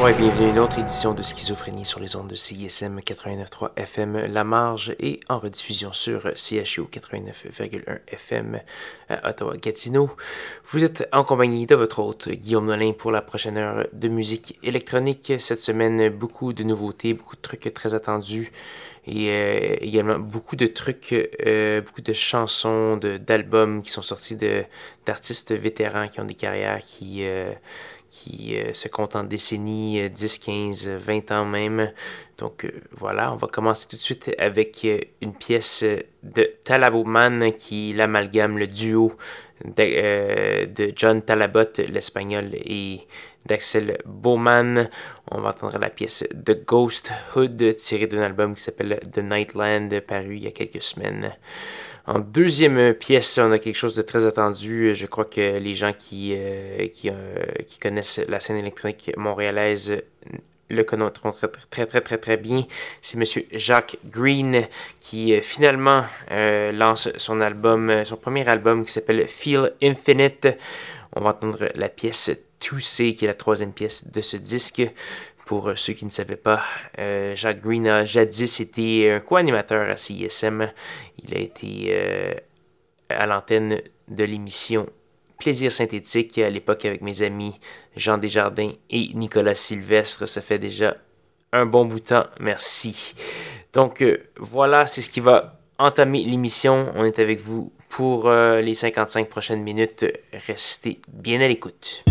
Bonjour et bienvenue à une autre édition de Schizophrénie sur les ondes de CISM 89.3 FM La Marge et en rediffusion sur CHU 89.1 FM à Ottawa-Gatineau. Vous êtes en compagnie de votre hôte Guillaume Nolin pour la prochaine heure de musique électronique. Cette semaine, beaucoup de nouveautés, beaucoup de trucs très attendus et euh, également beaucoup de trucs, euh, beaucoup de chansons, d'albums qui sont sortis d'artistes vétérans qui ont des carrières qui... Euh, qui euh, se compte en décennies, 10, 15, 20 ans même. Donc euh, voilà, on va commencer tout de suite avec euh, une pièce de Talabot Man qui l'amalgame, le duo de, John Talabot, l'espagnol, et d'Axel Bowman. On va entendre la pièce The Ghost Hood tirée d'un album qui s'appelle The Nightland, paru il y a quelques semaines. En deuxième pièce, on a quelque chose de très attendu. Je crois que les gens qui, euh, euh, qui, connaissent la scène électronique montréalaise le connaîtront très très très très bien. C'est Monsieur Jacques Green qui euh, finalement lance son album, son premier album qui s'appelle Feel Infinite. On va entendre la pièce To Say qui est la troisième pièce de ce disque. Pour euh, ceux qui ne savaient pas, euh, Jacques Green a jadis été un co-animateur à CISM. Il a été euh, à l'antenne de l'émission Plaisir synthétique à l'époque avec mes amis Jean Desjardins et Nicolas Sylvestre. Ça fait déjà un bon bout de temps. Merci. Donc voilà, c'est ce qui va entamer l'émission. On est avec vous pour les 55 prochaines minutes. Restez bien à l'écoute.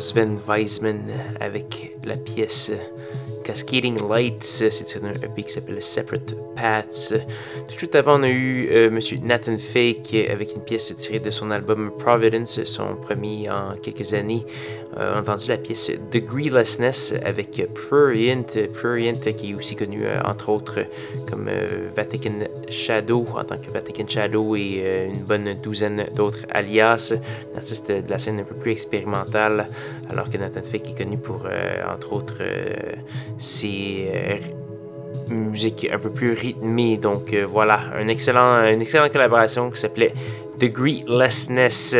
Sven Weisman avec la pièce Cascading Lights, c'est un EP qui s'appelle Separate Paths. Tout de avant, on a eu euh, Monsieur Nathan Fake avec une pièce tirée de son album Providence, son premier en quelques années. Euh, entendu la pièce Degreelessness avec Prurient, Prurient qui est aussi connu euh, entre autres comme Vatican Shadow en tant que Vatican Shadow et une bonne douzaine d'autres alias, un artiste de la scène un peu plus expérimentale, alors que Nathan Fake est connu pour entre autres euh, musique un peu plus rythmée. Donc euh, voilà, un excellent, une excellente collaboration qui s'appelait Degreelessness.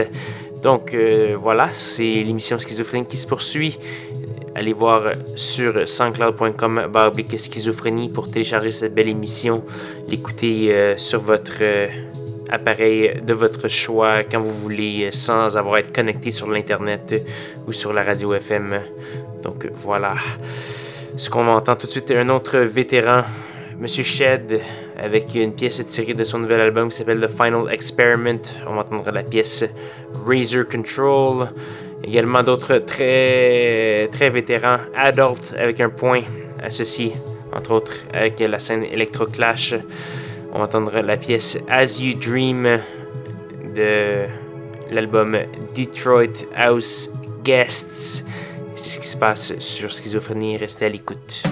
Donc euh, voilà, c'est l'émission Schizophrénie qui se poursuit. Allez voir sur soundcloud.com baroblique schizophrénie pour télécharger cette belle émission, l'écouter sur votre appareil de votre choix quand vous voulez sans avoir à être connecté sur l'internet ou sur la radio FM. Donc voilà. Ce qu'on entend tout de suite un autre vétéran, Monsieur Shed, avec une pièce tirée de son nouvel album qui s'appelle The Final Experiment. On entendra la pièce Razor Control. Également d'autres très, très vétérans, Adult, avec un point associé, entre autres, avec la scène Electroclash. On entendra la pièce As You Dream de l'album Detroit House Guests. C'est ce qui se passe sur Schizophrénie. Restez à l'écoute.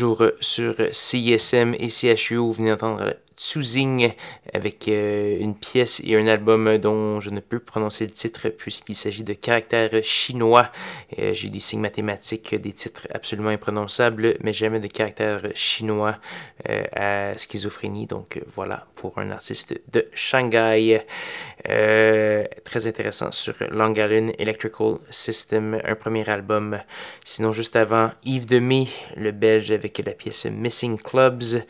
Toujours sur CISM et CHU. Vous venez d'entendre Tsuzing avec euh, une pièce et un album dont je ne peux prononcer le titre puisqu'il s'agit de caractères chinois. Euh, j'ai des signes mathématiques, des titres absolument imprononçables, mais jamais de caractères chinois euh, à schizophrénie. Donc voilà pour un artiste de Shanghai. très intéressant sur Long Island Electrical System, un premier album. Sinon, juste avant, Yves Demy, le belge avec la pièce Missing Clubs.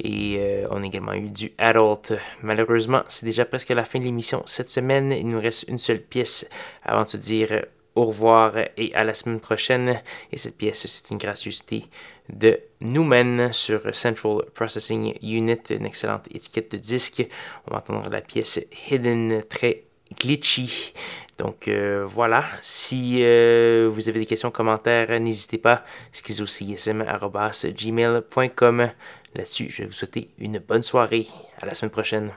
Et on a également eu du Adult. Malheureusement, c'est déjà presque la fin de l'émission cette semaine. Il nous reste une seule pièce avant de se dire au revoir et à la semaine prochaine. Et cette pièce, c'est une gracieuseté de Newman sur Central Processing Unit, une excellente étiquette de disque. On va entendre la pièce Hidden, très glitchy. Donc euh, voilà, si euh, vous avez des questions, commentaires, n'hésitez pas, schizocism.gmail.com. Là-dessus, je vais vous souhaiter une bonne soirée. À la semaine prochaine.